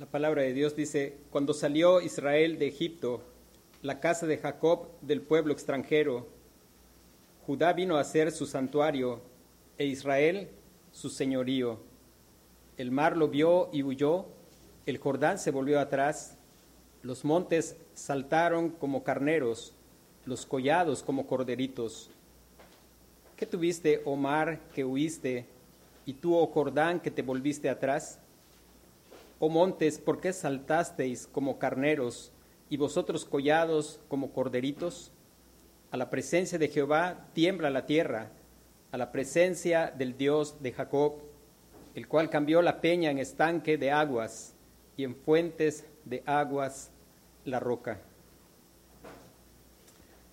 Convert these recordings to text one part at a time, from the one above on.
La palabra de Dios dice, cuando salió Israel de Egipto, la casa de Jacob del pueblo extranjero, Judá vino a ser su santuario e Israel su señorío. El mar lo vio y huyó, el Jordán se volvió atrás, los montes saltaron como carneros, los collados como corderitos. ¿Qué tuviste, oh mar, que huiste, y tú, oh Jordán, que te volviste atrás? Oh montes, ¿por qué saltasteis como carneros, y vosotros collados como corderitos? A la presencia de Jehová tiembla la tierra, a la presencia del Dios de Jacob, el cual cambió la peña en estanque de aguas y en fuentes de aguas la roca.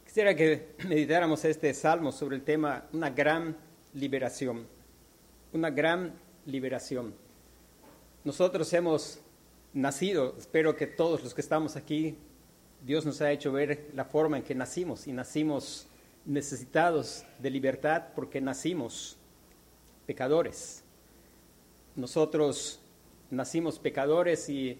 Quisiera que meditáramos este salmo sobre el tema una gran liberación, una gran liberación. Nosotros hemos nacido, espero que todos los que estamos aquí, Dios nos ha hecho ver la forma en que nacimos y nacimos necesitados de libertad porque nacimos pecadores. Nosotros nacimos pecadores y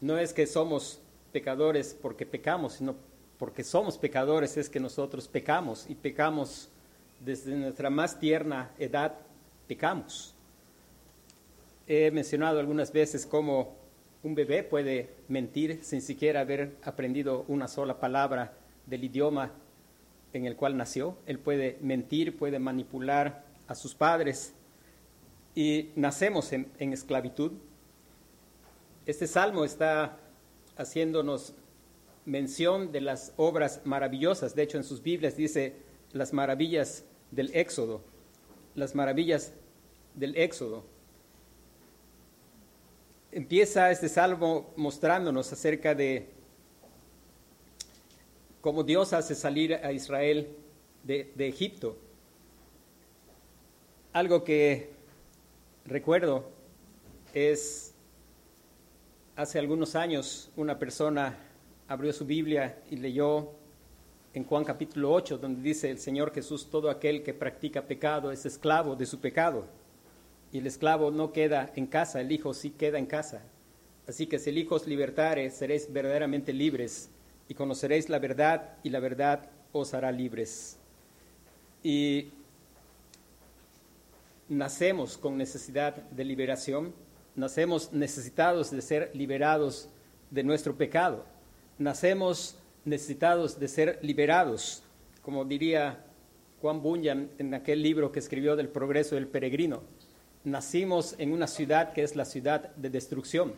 no es que somos pecadores porque pecamos, sino porque somos pecadores es que nosotros pecamos y pecamos desde nuestra más tierna edad, pecamos. He mencionado algunas veces cómo un bebé puede mentir sin siquiera haber aprendido una sola palabra del idioma en el cual nació. Él puede mentir, puede manipular a sus padres y nacemos en, en esclavitud. Este salmo está haciéndonos mención de las obras maravillosas. De hecho, en sus Biblias dice las maravillas del Éxodo, las maravillas del Éxodo. Empieza este salmo mostrándonos acerca de cómo Dios hace salir a Israel de, Egipto. Algo que recuerdo es hace algunos años una persona abrió su Biblia y leyó en Juan capítulo 8, donde dice el Señor Jesús, todo aquel que practica pecado es esclavo de su pecado. Y el esclavo no queda en casa, el Hijo sí queda en casa. Así que si el Hijo os libertare, seréis verdaderamente libres y conoceréis la verdad y la verdad os hará libres. Y nacemos con necesidad de liberación, nacemos necesitados de ser liberados de nuestro pecado nacemos necesitados de ser liberados, como diría Juan Bunyan en aquel libro que escribió del progreso del peregrino. Nacimos en una ciudad que es la ciudad de destrucción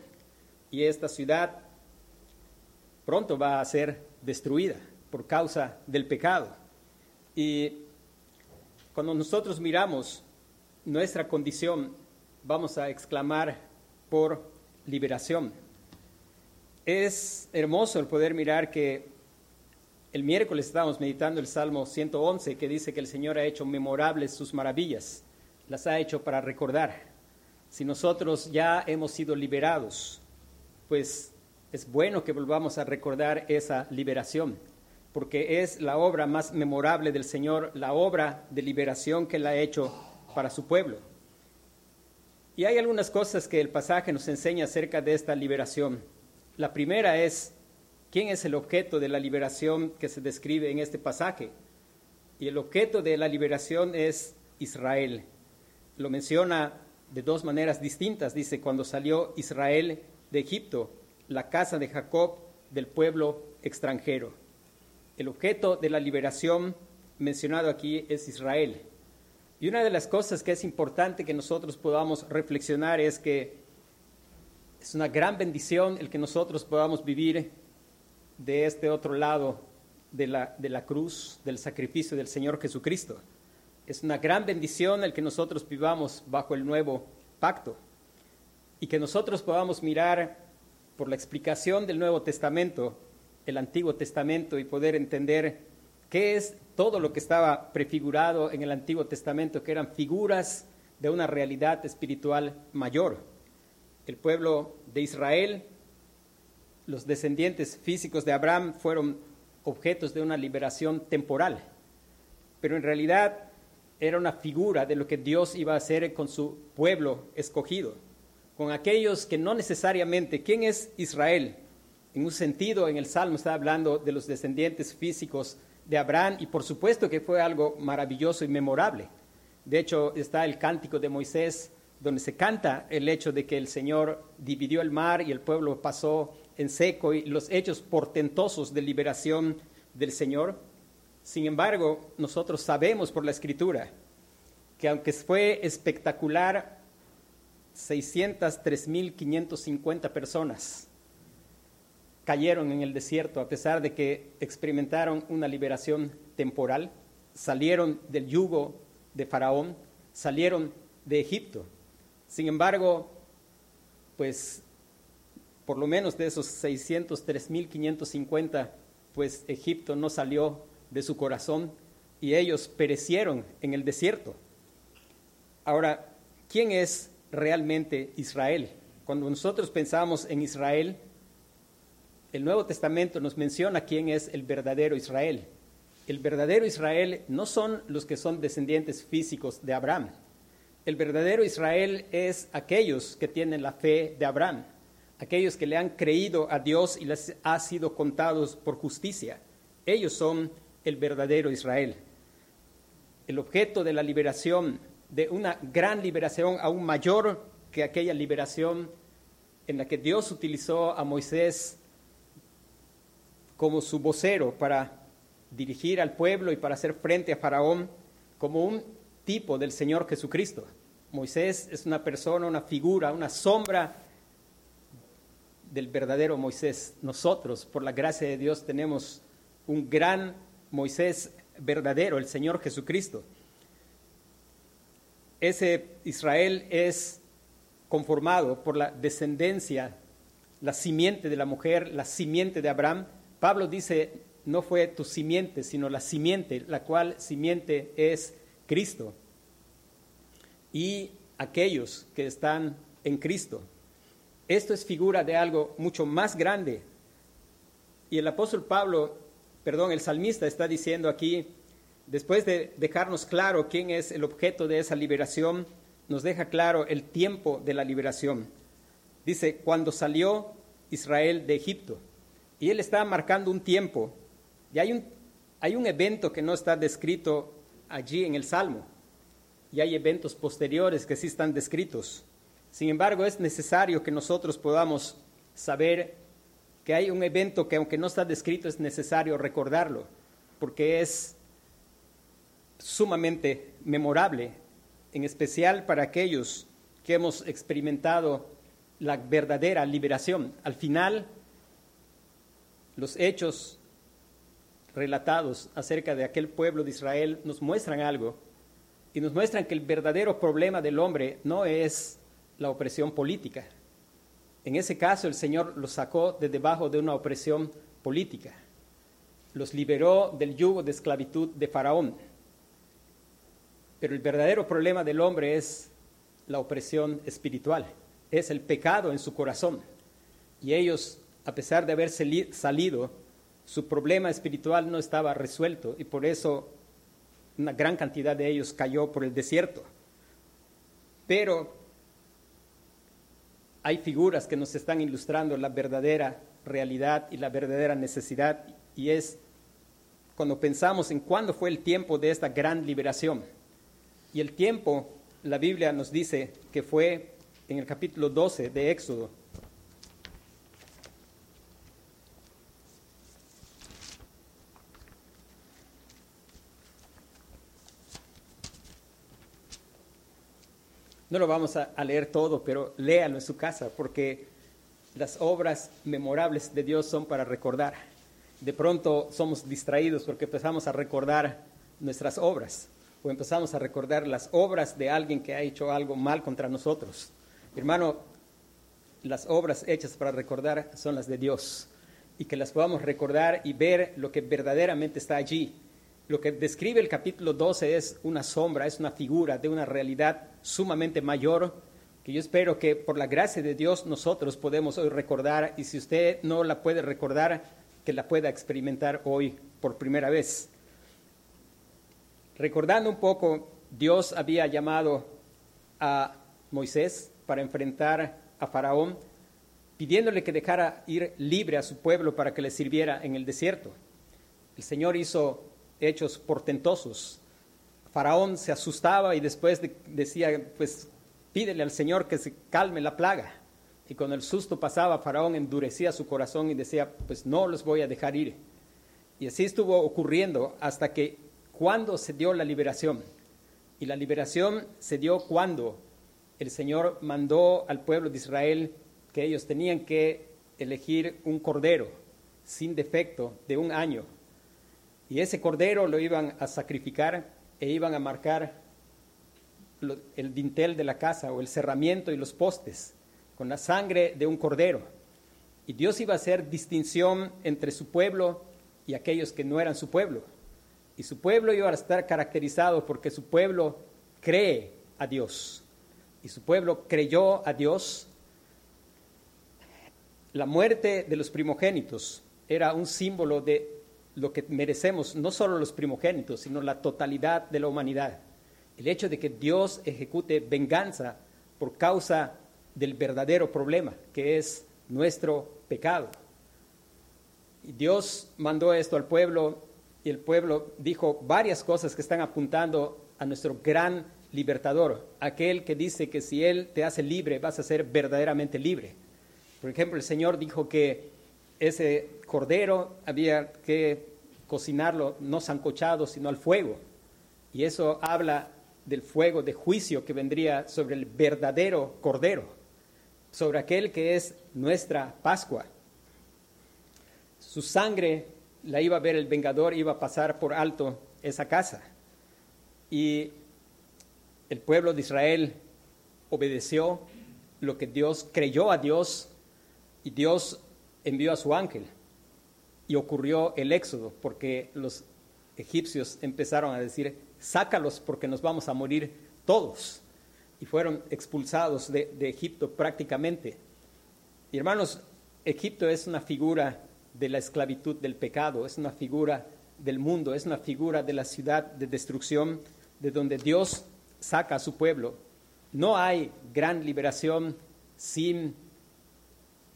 y esta ciudad pronto va a ser destruida por causa del pecado. Y cuando nosotros miramos nuestra condición, vamos a exclamar por liberación. Es hermoso el poder mirar que el miércoles estábamos meditando el Salmo 111 que dice que el Señor ha hecho memorables sus maravillas, las ha hecho para recordar. Si nosotros ya hemos sido liberados, pues es bueno que volvamos a recordar esa liberación, porque es la obra más memorable del Señor, la obra de liberación que Él ha hecho para su pueblo. Y hay algunas cosas que el pasaje nos enseña acerca de esta liberación. La primera es, ¿quién es el objeto de la liberación que se describe en este pasaje? Y el objeto de la liberación es Israel. Lo menciona de dos maneras distintas. Dice, cuando salió Israel de Egipto, la casa de Jacob del pueblo extranjero. El objeto de la liberación mencionado aquí es Israel. Y una de las cosas que es importante que nosotros podamos reflexionar es que es una gran bendición el que nosotros podamos vivir de este otro lado de la, de la cruz, del sacrificio del Señor Jesucristo. Es una gran bendición el que nosotros vivamos bajo el nuevo pacto y que nosotros podamos mirar por la explicación del Nuevo Testamento, el Antiguo Testamento y poder entender qué es todo lo que estaba prefigurado en el Antiguo Testamento, que eran figuras de una realidad espiritual mayor. El pueblo de Israel, los descendientes físicos de Abraham fueron objetos de una liberación temporal, pero en realidad era una figura de lo que Dios iba a hacer con su pueblo escogido, con aquellos que no necesariamente, ¿quién es Israel? En un sentido, en el Salmo está hablando de los descendientes físicos de Abraham y por supuesto que fue algo maravilloso y memorable. De hecho, está el cántico de Moisés donde se canta el hecho de que el Señor dividió el mar y el pueblo pasó en seco y los hechos portentosos de liberación del Señor. Sin embargo, nosotros sabemos por la Escritura que aunque fue espectacular, 603.550 personas cayeron en el desierto a pesar de que experimentaron una liberación temporal, salieron del yugo de Faraón, salieron de Egipto. Sin embargo, pues por lo menos de esos 603.550, pues Egipto no salió de su corazón y ellos perecieron en el desierto. Ahora, ¿quién es realmente Israel? Cuando nosotros pensamos en Israel, el Nuevo Testamento nos menciona quién es el verdadero Israel. El verdadero Israel no son los que son descendientes físicos de Abraham. El verdadero Israel es aquellos que tienen la fe de Abraham, aquellos que le han creído a Dios y les ha sido contados por justicia. Ellos son el verdadero Israel. El objeto de la liberación, de una gran liberación aún mayor que aquella liberación en la que Dios utilizó a Moisés como su vocero para dirigir al pueblo y para hacer frente a Faraón como un tipo del Señor Jesucristo. Moisés es una persona, una figura, una sombra del verdadero Moisés. Nosotros, por la gracia de Dios, tenemos un gran Moisés verdadero, el Señor Jesucristo. Ese Israel es conformado por la descendencia, la simiente de la mujer, la simiente de Abraham. Pablo dice, no fue tu simiente, sino la simiente, la cual simiente es Cristo. Y aquellos que están en Cristo. Esto es figura de algo mucho más grande. Y el apóstol Pablo, perdón, el salmista está diciendo aquí, después de dejarnos claro quién es el objeto de esa liberación, nos deja claro el tiempo de la liberación. Dice, cuando salió Israel de Egipto. Y él está marcando un tiempo. Y hay un, hay un evento que no está descrito allí en el Salmo. Y hay eventos posteriores que sí están descritos. Sin embargo, es necesario que nosotros podamos saber que hay un evento que aunque no está descrito es necesario recordarlo, porque es sumamente memorable, en especial para aquellos que hemos experimentado la verdadera liberación. Al final, los hechos relatados acerca de aquel pueblo de Israel nos muestran algo y nos muestran que el verdadero problema del hombre no es la opresión política. En ese caso el Señor los sacó de debajo de una opresión política. Los liberó del yugo de esclavitud de Faraón. Pero el verdadero problema del hombre es la opresión espiritual, es el pecado en su corazón. Y ellos, a pesar de haber salido, su problema espiritual no estaba resuelto y por eso una gran cantidad de ellos cayó por el desierto. Pero hay figuras que nos están ilustrando la verdadera realidad y la verdadera necesidad y es cuando pensamos en cuándo fue el tiempo de esta gran liberación. Y el tiempo, la Biblia nos dice que fue en el capítulo 12 de Éxodo, No lo vamos a, leer todo, pero léalo en su casa, porque las obras memorables de Dios son para recordar. De pronto somos distraídos porque empezamos a recordar nuestras obras o empezamos a recordar las obras de alguien que ha hecho algo mal contra nosotros. Hermano, las obras hechas para recordar son las de Dios y que las podamos recordar y ver lo que verdaderamente está allí lo que describe el capítulo 12 es una sombra, es una figura de una realidad sumamente mayor que yo espero que por la gracia de Dios nosotros podemos hoy recordar y si usted no la puede recordar, que la pueda experimentar hoy por primera vez. Recordando un poco, Dios había llamado a Moisés para enfrentar a Faraón pidiéndole que dejara ir libre a su pueblo para que le sirviera en el desierto. El Señor hizo hechos portentosos. Faraón se asustaba y después decía, pues pídele al Señor que se calme la plaga. Y cuando el susto pasaba, Faraón endurecía su corazón y decía, pues no los voy a dejar ir. Y así estuvo ocurriendo hasta que cuando se dio la liberación. Y la liberación se dio cuando el Señor mandó al pueblo de Israel que ellos tenían que elegir un cordero sin defecto de un año. Y ese cordero lo iban a sacrificar e iban a marcar el dintel de la casa o el cerramiento y los postes con la sangre de un cordero. Y Dios iba a hacer distinción entre su pueblo y aquellos que no eran su pueblo. Y su pueblo iba a estar caracterizado porque su pueblo cree a Dios. Y su pueblo creyó a Dios la muerte de los primogénitos era un símbolo de lo que merecemos, no solo los primogénitos, sino la totalidad de la humanidad. El hecho de que Dios ejecute venganza por causa del verdadero problema, que es nuestro pecado. Y Dios mandó esto al pueblo y el pueblo dijo varias cosas que están apuntando a nuestro gran libertador, aquel que dice que si Él te hace libre, vas a ser verdaderamente libre. Por ejemplo, el Señor dijo que ese cordero había que cocinarlo no sancochado, sino al fuego. Y eso habla del fuego de juicio que vendría sobre el verdadero cordero, sobre aquel que es nuestra Pascua. Su sangre la iba a ver el vengador, iba a pasar por alto esa casa. Y el pueblo de Israel obedeció lo que Dios creyó a Dios y Dios envió a su ángel y ocurrió el éxodo porque los egipcios empezaron a decir, sácalos porque nos vamos a morir todos. Y fueron expulsados de, Egipto prácticamente. Y hermanos, Egipto es una figura de la esclavitud del pecado, es una figura del mundo, es una figura de la ciudad de destrucción de donde Dios saca a su pueblo. No hay gran liberación sin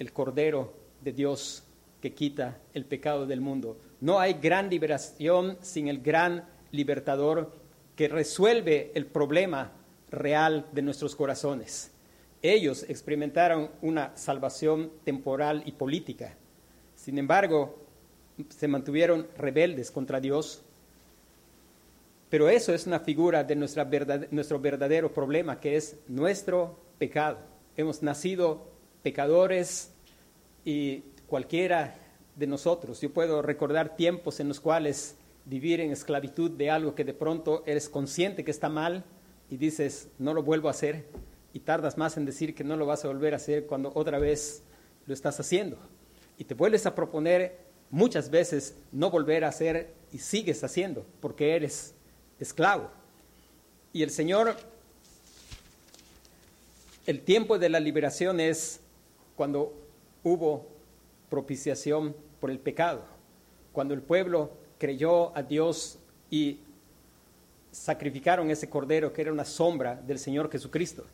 el Cordero de Dios que quita el pecado del mundo. No hay gran liberación sin el gran libertador que resuelve el problema real de nuestros corazones. Ellos experimentaron una salvación temporal y política. Sin embargo, se mantuvieron rebeldes contra Dios. Pero eso es una figura de nuestro verdadero problema, que es nuestro pecado. Hemos nacido pecadores y cualquiera de nosotros. Yo puedo recordar tiempos en los cuales vivir en esclavitud de algo que de pronto eres consciente que está mal y dices, no lo vuelvo a hacer, y tardas más en decir que no lo vas a volver a hacer cuando otra vez lo estás haciendo. Y te vuelves a proponer muchas veces no volver a hacer y sigues haciendo porque eres esclavo. Y el Señor, el tiempo de la liberación es cuando hubo propiciación por el pecado, cuando el pueblo creyó a Dios y sacrificaron ese cordero que era una sombra del Señor Jesucristo.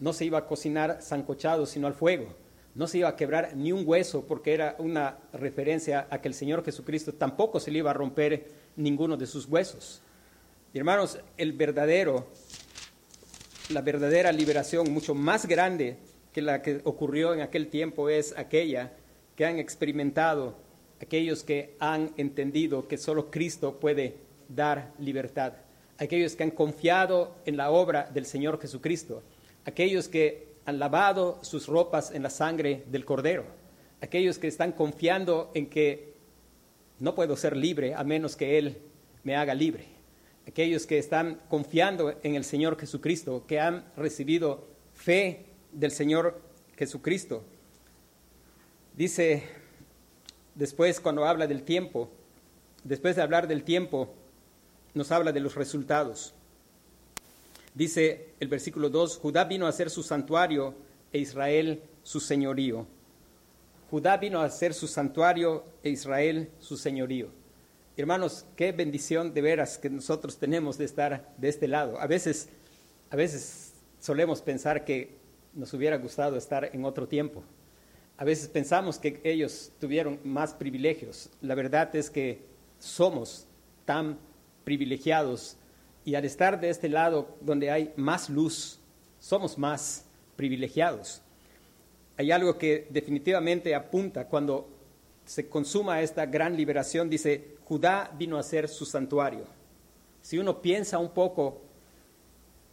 No se iba a cocinar sancochado, sino al fuego. No se iba a quebrar ni un hueso porque era una referencia a que el Señor Jesucristo tampoco se le iba a romper ninguno de sus huesos. Y hermanos, el verdadero, la verdadera liberación mucho más grande que la que ocurrió en aquel tiempo es aquella que han experimentado aquellos que han entendido que solo Cristo puede dar libertad, aquellos que han confiado en la obra del Señor Jesucristo, aquellos que han lavado sus ropas en la sangre del Cordero, aquellos que están confiando en que no puedo ser libre a menos que Él me haga libre, aquellos que están confiando en el Señor Jesucristo, que han recibido fe del Señor Jesucristo. Dice después cuando habla del tiempo, después de hablar del tiempo, nos habla de los resultados. Dice el versículo 2, Judá vino a ser su santuario e Israel su señorío. Judá vino a ser su santuario e Israel su señorío. Hermanos, qué bendición de veras que nosotros tenemos de estar de este lado. A veces, a veces solemos pensar que nos hubiera gustado estar en otro tiempo. A veces pensamos que ellos tuvieron más privilegios. La verdad es que somos tan privilegiados y al estar de este lado donde hay más luz, somos más privilegiados. Hay algo que definitivamente apunta cuando se consuma esta gran liberación, dice, Judá vino a ser su santuario. Si uno piensa un poco,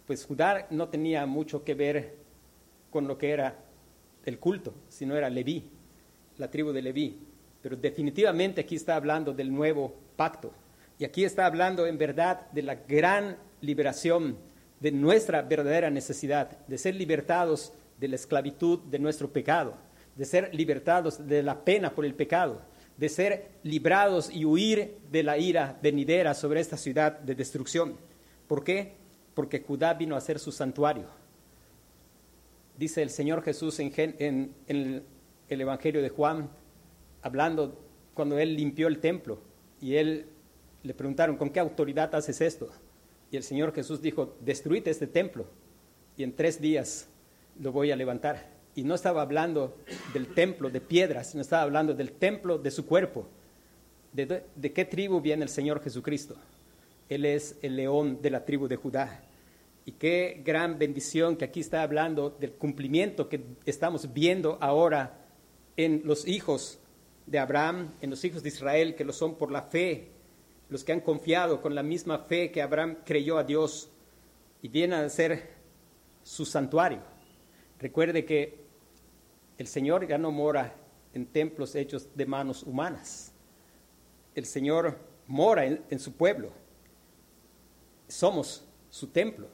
pues Judá no tenía mucho que ver con lo que era el culto, sino era Leví, la tribu de Leví. Pero definitivamente aquí está hablando del nuevo pacto. Y aquí está hablando en verdad de la gran liberación, de nuestra verdadera necesidad, de ser libertados de la esclavitud de nuestro pecado, de ser libertados de la pena por el pecado, de ser librados y huir de la ira venidera sobre esta ciudad de destrucción. ¿Por qué? Porque Judá vino a ser su santuario. Dice el Señor Jesús en, el, el Evangelio de Juan, hablando cuando él limpió el templo y él le preguntaron, ¿con qué autoridad haces esto? Y el Señor Jesús dijo, destruite este templo y en tres días lo voy a levantar y no estaba hablando del templo de piedras, sino estaba hablando del templo de su cuerpo. ¿De, ¿De, qué tribu viene el Señor Jesucristo? Él es el león de la tribu de Judá. Y qué gran bendición que aquí está hablando del cumplimiento que estamos viendo ahora en los hijos de Abraham, en los hijos de Israel, que lo son por la fe, los que han confiado con la misma fe que Abraham creyó a Dios y vienen a ser su santuario. Recuerde que el Señor ya no mora en templos hechos de manos humanas. El Señor mora en, su pueblo. Somos su templo.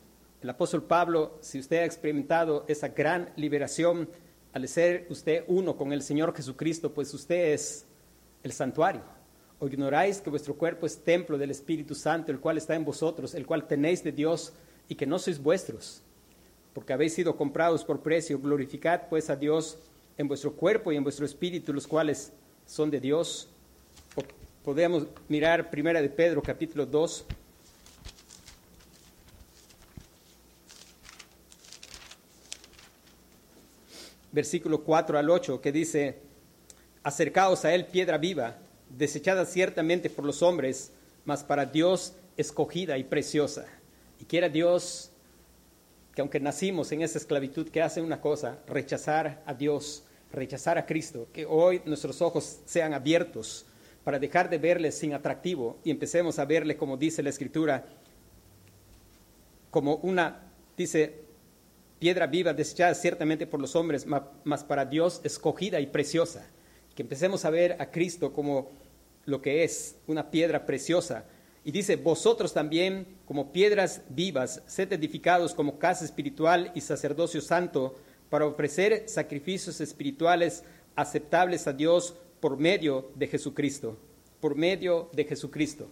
El apóstol Pablo, si usted ha experimentado esa gran liberación al ser usted uno con el Señor Jesucristo, pues usted es el santuario. ¿O ignoráis que vuestro cuerpo es templo del Espíritu Santo, el cual está en vosotros, el cual tenéis de Dios y que no sois vuestros? Porque habéis sido comprados por precio. Glorificad pues a Dios en vuestro cuerpo y en vuestro espíritu, los cuales son de Dios. Podemos mirar Primera de Pedro, capítulo 2. Versículo 4 al 8, que dice, acercaos a él piedra viva, desechada ciertamente por los hombres, mas para Dios escogida y preciosa. Y quiera Dios que aunque nacimos en esa esclavitud, que hace una cosa, rechazar a Dios, rechazar a Cristo, que hoy nuestros ojos sean abiertos para dejar de verle sin atractivo y empecemos a verle, como dice la Escritura, como una, dice, piedra viva desechada ciertamente por los hombres, mas para Dios escogida y preciosa. Que empecemos a ver a Cristo como lo que es, una piedra preciosa, y dice, vosotros también, como piedras vivas, sed edificados como casa espiritual y sacerdocio santo, para ofrecer sacrificios espirituales aceptables a Dios por medio de Jesucristo. Por medio de Jesucristo.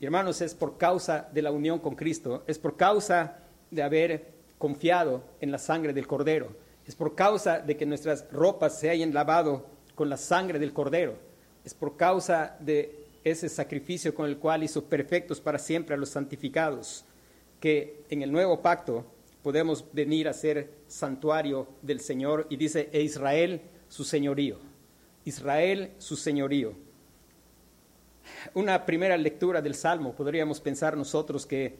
Y hermanos, es por causa de la unión con Cristo, es por causa de haber confiado en la sangre del Cordero, es por causa de que nuestras ropas se hayan lavado con la sangre del Cordero, es por causa de ese sacrificio con el cual hizo perfectos para siempre a los santificados, que en el nuevo pacto podemos venir a ser santuario del Señor. Y dice, e Israel su señorío, Israel su señorío. Una primera lectura del Salmo, podríamos pensar nosotros que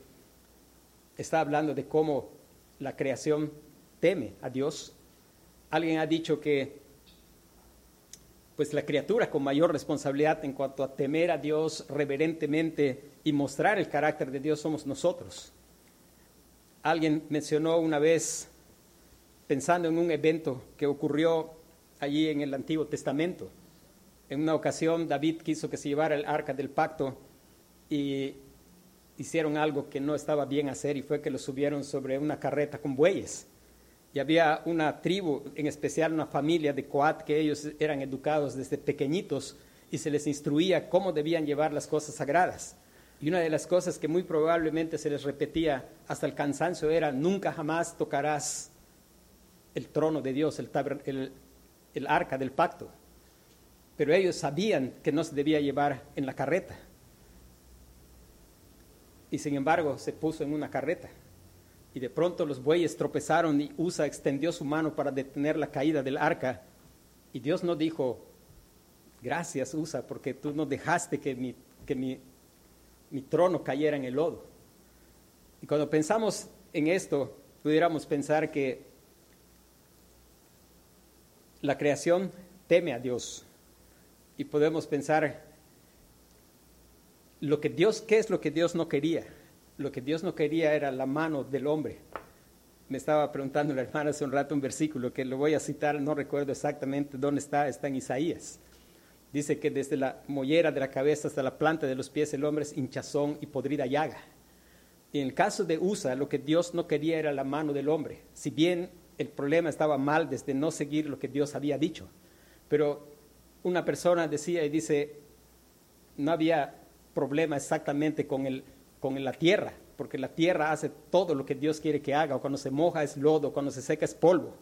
está hablando de cómo la creación teme a Dios. Alguien ha dicho que pues la criatura con mayor responsabilidad en cuanto a temer a Dios reverentemente y mostrar el carácter de Dios somos nosotros. Alguien mencionó una vez, pensando en un evento que ocurrió allí en el Antiguo Testamento, en una ocasión David quiso que se llevara el arca del pacto y hicieron algo que no estaba bien hacer y fue que lo subieron sobre una carreta con bueyes y había una tribu, en especial una familia de Coat, que ellos eran educados desde pequeñitos y se les instruía cómo debían llevar las cosas sagradas. Y una de las cosas que muy probablemente se les repetía hasta el cansancio era, nunca jamás tocarás el trono de Dios, el, el arca del pacto. Pero ellos sabían que no se debía llevar en la carreta. Y sin embargo se puso en una carreta y de pronto los bueyes tropezaron y Usa extendió su mano para detener la caída del arca. Y Dios no dijo, gracias Usa, porque tú no dejaste que mi, que mi, mi trono cayera en el lodo. Y cuando pensamos en esto, pudiéramos pensar que la creación teme a Dios. Y podemos pensar lo que Dios, ¿qué es lo que Dios no quería? Lo que Dios no quería era la mano del hombre. Me estaba preguntando la hermana hace un rato un versículo que lo voy a citar, no recuerdo exactamente dónde está, está en Isaías. Dice que desde la mollera de la cabeza hasta la planta de los pies el hombre es hinchazón y podrida llaga. Y en el caso de Usa, lo que Dios no quería era la mano del hombre. Si bien el problema estaba mal desde no seguir lo que Dios había dicho, pero una persona decía y dice, no había problema exactamente con, el, con la tierra, porque la tierra hace todo lo que Dios quiere que haga, o cuando se moja es lodo, cuando se seca es polvo.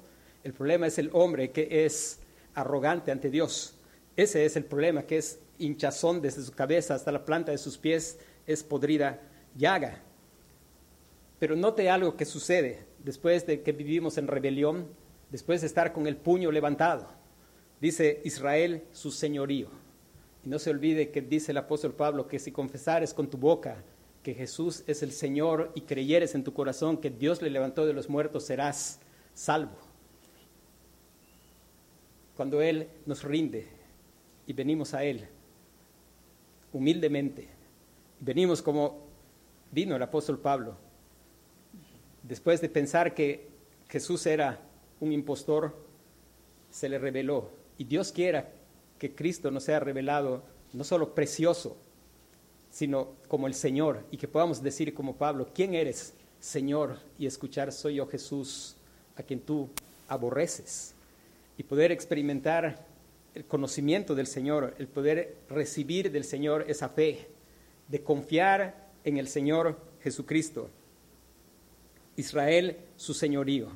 El problema es el hombre que es arrogante ante Dios. Ese es el problema, que es hinchazón desde su cabeza hasta la planta de sus pies, es podrida llaga. Pero note algo que sucede después de que vivimos en rebelión, después de estar con el puño levantado. Dice Israel su señorío. No se olvide que dice el apóstol Pablo que si confesares con tu boca que Jesús es el Señor y creyeres en tu corazón que Dios le levantó de los muertos, serás salvo. Cuando Él nos rinde y venimos a Él humildemente, venimos como vino el apóstol Pablo, después de pensar que Jesús era un impostor, se le reveló. Y Dios quiera que Cristo nos sea revelado no solo precioso, sino como el Señor, y que podamos decir como Pablo, ¿quién eres, Señor? Y escuchar, soy yo Jesús, a quien tú aborreces. Y poder experimentar el conocimiento del Señor, el poder recibir del Señor esa fe, de confiar en el Señor Jesucristo. Israel, su señorío.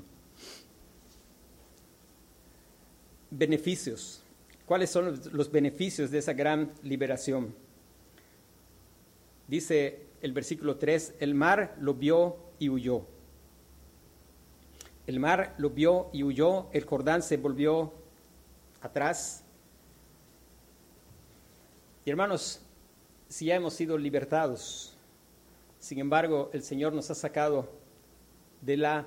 Beneficios. ¿Cuáles son los beneficios de esa gran liberación? Dice el versículo 3, el mar lo vio y huyó. El mar lo vio y huyó, el Jordán se volvió atrás. Y hermanos, si ya hemos sido libertados, sin embargo el Señor nos ha sacado de la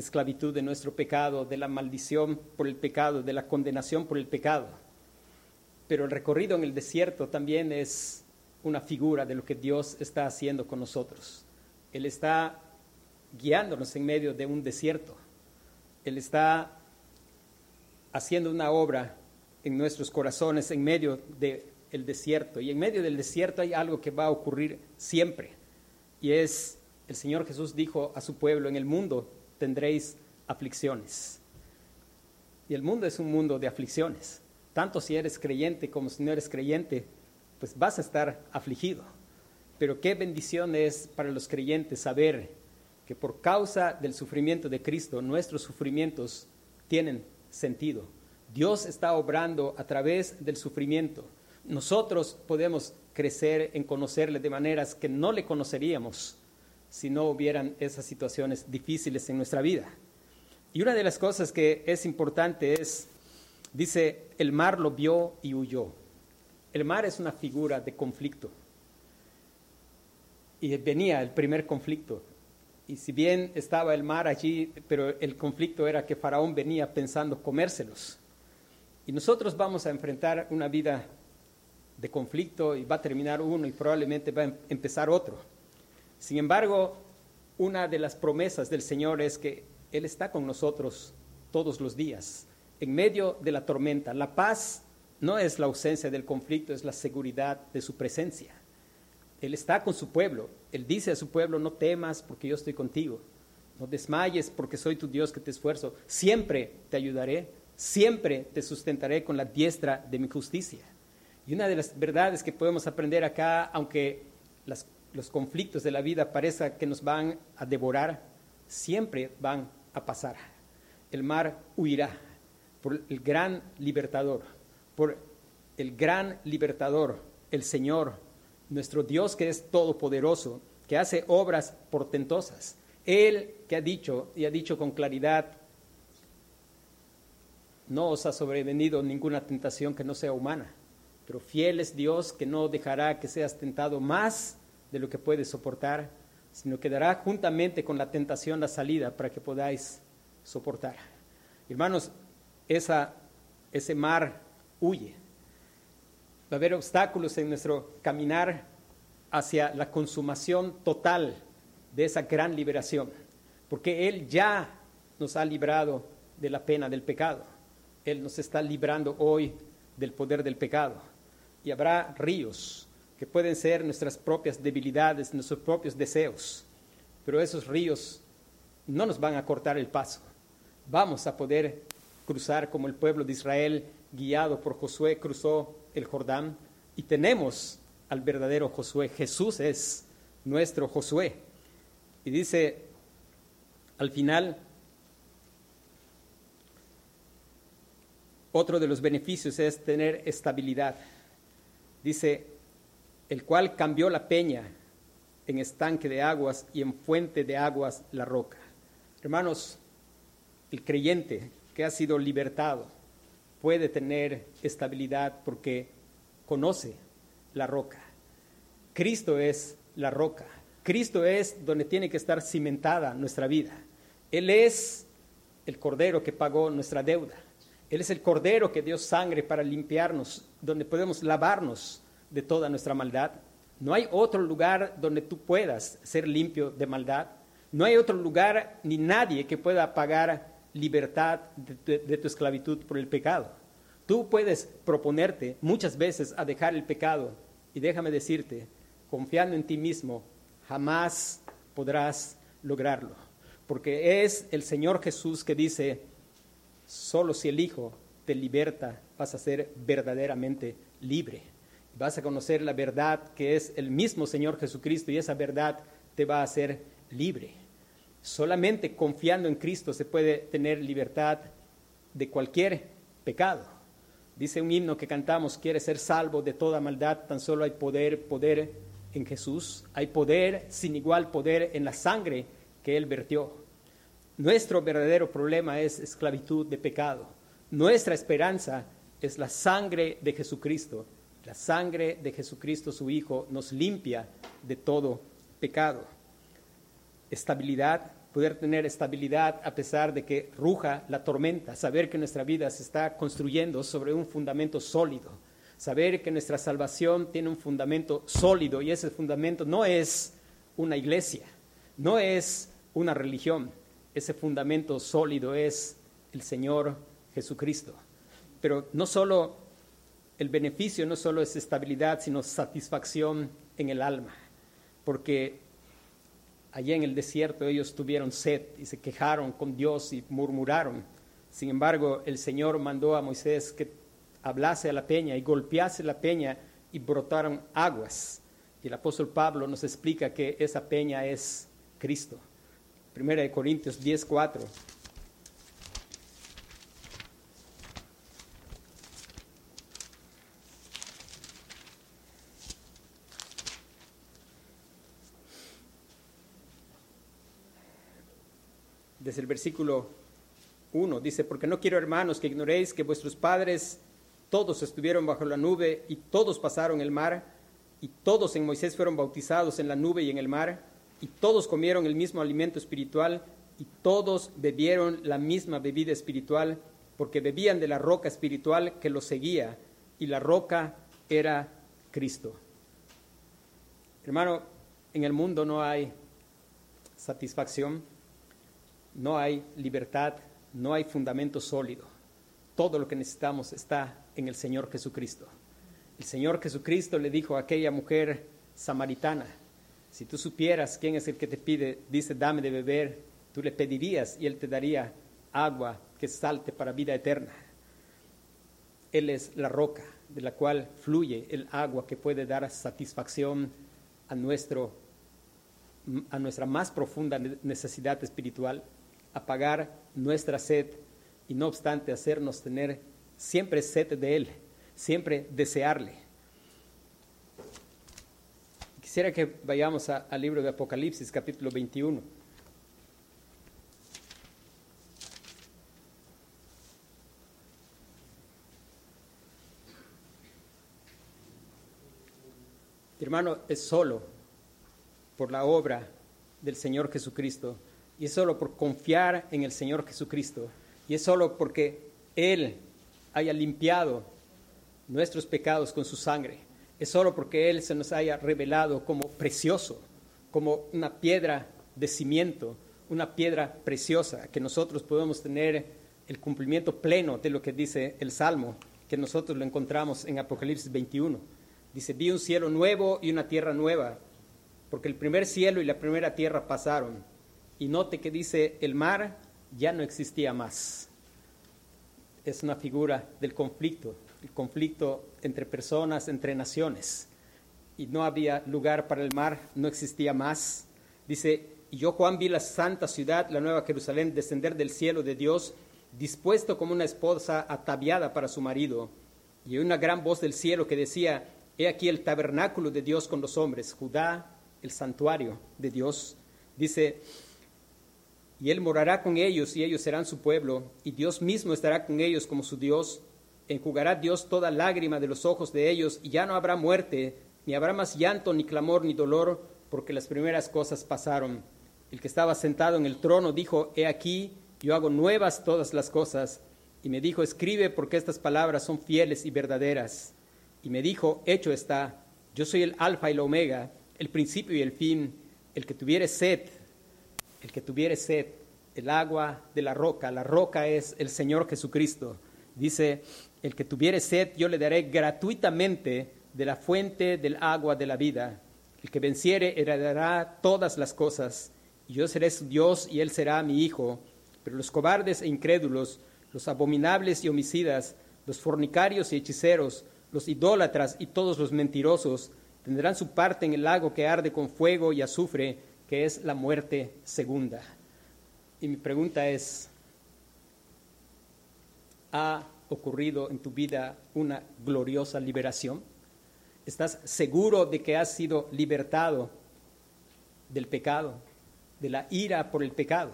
esclavitud de nuestro pecado, de la maldición por el pecado, de la condenación por el pecado. Pero el recorrido en el desierto también es una figura de lo que Dios está haciendo con nosotros. Él está guiándonos en medio de un desierto. Él está haciendo una obra en nuestros corazones en medio del desierto. Y en medio del desierto hay algo que va a ocurrir siempre. Y es, el Señor Jesús dijo a su pueblo, en el mundo tendréis aflicciones. Y el mundo es un mundo de aflicciones. Tanto si eres creyente como si no eres creyente, pues vas a estar afligido. Pero qué bendición es para los creyentes saber que por causa del sufrimiento de Cristo, nuestros sufrimientos tienen sentido. Dios está obrando a través del sufrimiento. Nosotros podemos crecer en conocerle de maneras que no le conoceríamos si no hubieran esas situaciones difíciles en nuestra vida. Y una de las cosas que es importante es, dice, el mar lo vio y huyó. El mar es una figura de conflicto. Y venía el primer conflicto. Y si bien estaba el mar allí, pero el conflicto era que Faraón venía pensando comérselos. Y nosotros vamos a enfrentar una vida de conflicto y va a terminar uno y probablemente va a empezar otro. Sin embargo, una de las promesas del Señor es que Él está con nosotros todos los días, en medio de la tormenta. La paz no es la ausencia del conflicto, es la seguridad de su presencia. Él está con su pueblo. Él dice a su pueblo, no temas porque yo estoy contigo. No desmayes porque soy tu Dios que te esfuerzo. Siempre te ayudaré. Siempre te sustentaré con la diestra de mi justicia. Y una de las verdades que podemos aprender acá, aunque las los conflictos de la vida parezca que nos van a devorar, siempre van a pasar. El mar huirá por el gran libertador, por el gran libertador, el Señor, nuestro Dios que es todopoderoso, que hace obras portentosas. Él que ha dicho y ha dicho con claridad, no os ha sobrevenido ninguna tentación que no sea humana, pero fiel es Dios que no dejará que seas tentado más de lo que puedes soportar, sino que dará juntamente con la tentación la salida para que podáis soportar. Hermanos, esa, ese mar huye. Va a haber obstáculos en nuestro caminar hacia la consumación total de esa gran liberación, porque Él ya nos ha librado de la pena del pecado. Él nos está librando hoy del poder del pecado. Y habrá ríos que pueden ser nuestras propias debilidades, nuestros propios deseos, pero esos ríos no nos van a cortar el paso. Vamos a poder cruzar como el pueblo de Israel, guiado por Josué, cruzó el Jordán y tenemos al verdadero Josué. Jesús es nuestro Josué. Y dice al final, otro de los beneficios es tener estabilidad. Dice, el cual cambió la peña en estanque de aguas y en fuente de aguas la roca. Hermanos, el creyente que ha sido libertado puede tener estabilidad porque conoce la roca. Cristo es la roca. Cristo es donde tiene que estar cimentada nuestra vida. Él es el cordero que pagó nuestra deuda. Él es el cordero que dio sangre para limpiarnos, donde podemos lavarnos de toda nuestra maldad. No hay otro lugar donde tú puedas ser limpio de maldad. No hay otro lugar ni nadie que pueda pagar libertad de, tu esclavitud por el pecado. Tú puedes proponerte muchas veces a dejar el pecado y déjame decirte, confiando en ti mismo, jamás podrás lograrlo. Porque es el Señor Jesús que dice, solo si el Hijo te liberta, vas a ser verdaderamente libre. Vas a conocer la verdad que es el mismo Señor Jesucristo y esa verdad te va a hacer libre. Solamente confiando en Cristo se puede tener libertad de cualquier pecado. Dice un himno que cantamos, quiere ser salvo de toda maldad, tan solo hay poder, poder en Jesús, hay poder sin igual poder en la sangre que Él vertió. Nuestro verdadero problema es esclavitud de pecado. Nuestra esperanza es la sangre de Jesucristo. La sangre de Jesucristo, su Hijo, nos limpia de todo pecado. Estabilidad, poder tener estabilidad a pesar de que ruja la tormenta, saber que nuestra vida se está construyendo sobre un fundamento sólido, saber que nuestra salvación tiene un fundamento sólido y ese fundamento no es una iglesia, no es una religión, ese fundamento sólido es el Señor Jesucristo. Pero no solo el beneficio no solo es estabilidad, sino satisfacción en el alma, porque allá en el desierto ellos tuvieron sed y se quejaron con Dios y murmuraron. Sin embargo, el Señor mandó a Moisés que hablase a la peña y golpease la peña y brotaron aguas. Y el apóstol Pablo nos explica que esa peña es Cristo. Primera de Corintios 10:4. Desde el versículo 1. Dice, porque no quiero, hermanos, que ignoréis que vuestros padres todos estuvieron bajo la nube y todos pasaron el mar, y todos en Moisés fueron bautizados en la nube y en el mar, y todos comieron el mismo alimento espiritual, y todos bebieron la misma bebida espiritual, porque bebían de la roca espiritual que los seguía, y la roca era Cristo. Hermano, en el mundo no hay satisfacción no hay libertad, no hay fundamento sólido. Todo lo que necesitamos está en el Señor Jesucristo. El Señor Jesucristo le dijo a aquella mujer samaritana, si tú supieras quién es el que te pide, dice, dame de beber, tú le pedirías y él te daría agua que salte para vida eterna. Él es la roca de la cual fluye el agua que puede dar satisfacción a, nuestro, a nuestra más profunda necesidad espiritual apagar nuestra sed y no obstante hacernos tener siempre sed de Él, siempre desearle. Quisiera que vayamos al libro de Apocalipsis, capítulo 21. Hermano, es solo por la obra del Señor Jesucristo y es solo por confiar en el Señor Jesucristo y es solo porque Él haya limpiado nuestros pecados con su sangre. Es solo porque Él se nos haya revelado como precioso, como una piedra de cimiento, una piedra preciosa, que nosotros podemos tener el cumplimiento pleno de lo que dice el Salmo, que nosotros lo encontramos en Apocalipsis 21. Dice, vi un cielo nuevo y una tierra nueva, porque el primer cielo y la primera tierra pasaron. Y note que dice, el mar ya no existía más. Es una figura del conflicto, el conflicto entre personas, entre naciones. Y no había lugar para el mar, no existía más. Dice, y yo Juan vi la santa ciudad, la nueva Jerusalén, descender del cielo de Dios, dispuesto como una esposa ataviada para su marido. Y una gran voz del cielo que decía, He aquí el tabernáculo de Dios con los hombres, Judá, el santuario de Dios. Dice, y Él morará con ellos y ellos serán su pueblo, y Dios mismo estará con ellos como su Dios. Enjugará Dios toda lágrima de los ojos de ellos, y ya no habrá muerte, ni habrá más llanto, ni clamor, ni dolor, porque las primeras cosas pasaron. El que estaba sentado en el trono dijo, He aquí, yo hago nuevas todas las cosas. Y me dijo, escribe porque estas palabras son fieles y verdaderas. Y me dijo, hecho está, yo soy el alfa y el omega, el principio y el fin, el que tuviere sed, el que tuviere sed, el agua de la roca, la roca es el Señor Jesucristo. Dice, el que tuviere sed, yo le daré gratuitamente de la fuente del agua de la vida. El que venciere heredará todas las cosas, y yo seré su Dios y él será mi hijo. Pero los cobardes e incrédulos, los abominables y homicidas, los fornicarios y hechiceros, los idólatras y todos los mentirosos tendrán su parte en el lago que arde con fuego y azufre, que es la muerte segunda. Y mi pregunta es, ¿ha ocurrido en tu vida una gloriosa liberación? ¿Estás seguro de que has sido libertado del pecado, de la ira por el pecado?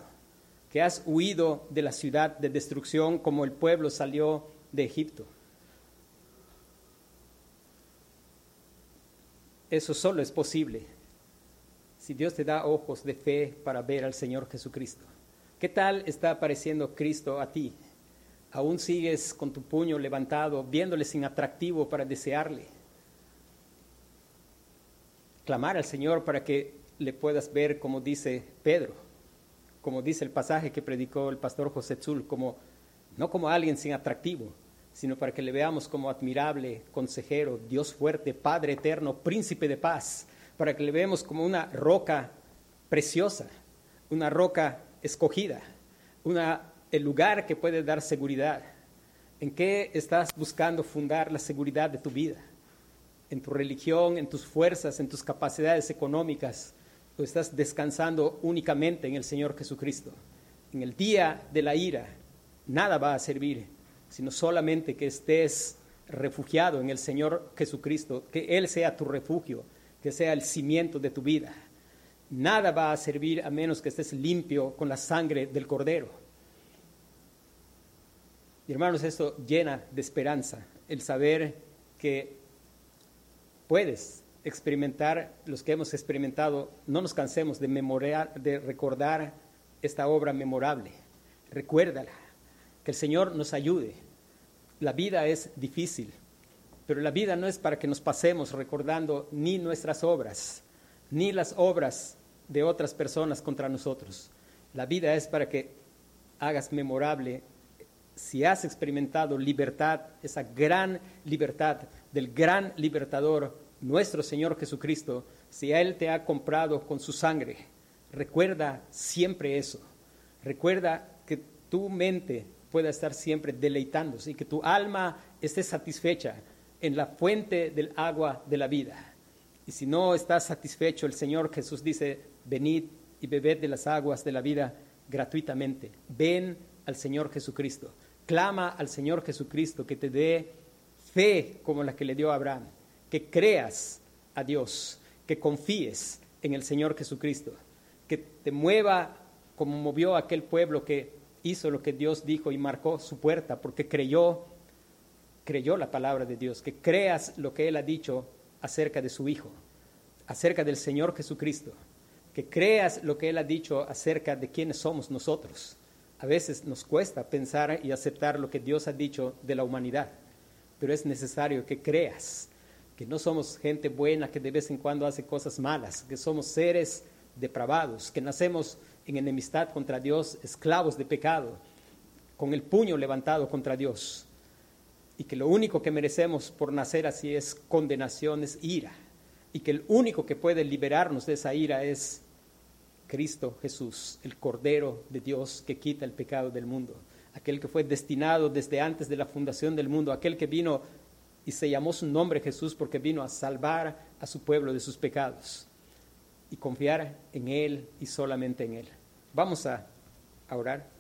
¿Que has huido de la ciudad de destrucción como el pueblo salió de Egipto? Eso solo es posible si Dios te da ojos de fe para ver al Señor Jesucristo. ¿Qué tal está apareciendo Cristo a ti? ¿Aún sigues con tu puño levantado, viéndole sin atractivo para desearle? Clamar al Señor para que le puedas ver como dice Pedro, como dice el pasaje que predicó el pastor José Zul, como, no como alguien sin atractivo, sino para que le veamos como admirable consejero, Dios fuerte, Padre eterno, príncipe de paz, para que le veamos como una roca preciosa, una roca escogida, una, el lugar que puede dar seguridad. ¿En qué estás buscando fundar la seguridad de tu vida? ¿En tu religión, en tus fuerzas, en tus capacidades económicas? ¿O estás descansando únicamente en el Señor Jesucristo? En el día de la ira, nada va a servir sino solamente que estés refugiado en el Señor Jesucristo, que Él sea tu refugio, que sea el cimiento de tu vida. Nada va a servir a menos que estés limpio con la sangre del Cordero. Y hermanos, esto llena de esperanza, el saber que puedes experimentar los que hemos experimentado, no nos cansemos de memorar, de recordar esta obra memorable. Recuérdala que el Señor nos ayude. La vida es difícil, pero la vida no es para que nos pasemos recordando ni nuestras obras, ni las obras de otras personas contra nosotros. La vida es para que hagas memorable, si has experimentado libertad, esa gran libertad del gran libertador, nuestro Señor Jesucristo, si Él te ha comprado con su sangre, recuerda siempre eso. Recuerda que tu mente pueda estar siempre deleitándose y que tu alma esté satisfecha en la fuente del agua de la vida. Y si no estás satisfecho, el Señor Jesús dice, venid y bebed de las aguas de la vida gratuitamente. Ven al Señor Jesucristo. Clama al Señor Jesucristo que te dé fe como la que le dio Abraham, que creas a Dios, que confíes en el Señor Jesucristo, que te mueva como movió aquel pueblo que hizo lo que Dios dijo y marcó su puerta porque creyó, creyó la palabra de Dios, que creas lo que Él ha dicho acerca de su Hijo. acerca del Señor Jesucristo, que creas lo que Él ha dicho acerca de quiénes somos nosotros. A veces nos cuesta pensar y aceptar lo que Dios ha dicho de la humanidad, pero es necesario que creas que no somos gente buena que de vez en cuando hace cosas malas, que somos seres depravados, que nacemos en enemistad contra Dios, esclavos de pecado, con el puño levantado contra Dios, y que lo único que merecemos por nacer así es condenación, es ira, y que el único que puede liberarnos de esa ira es Cristo Jesús, el Cordero de Dios que quita el pecado del mundo, aquel que fue destinado desde antes de la fundación del mundo, aquel que vino y se llamó su nombre Jesús porque vino a salvar a su pueblo de sus pecados y confiar en Él y solamente en Él. Vamos a orar.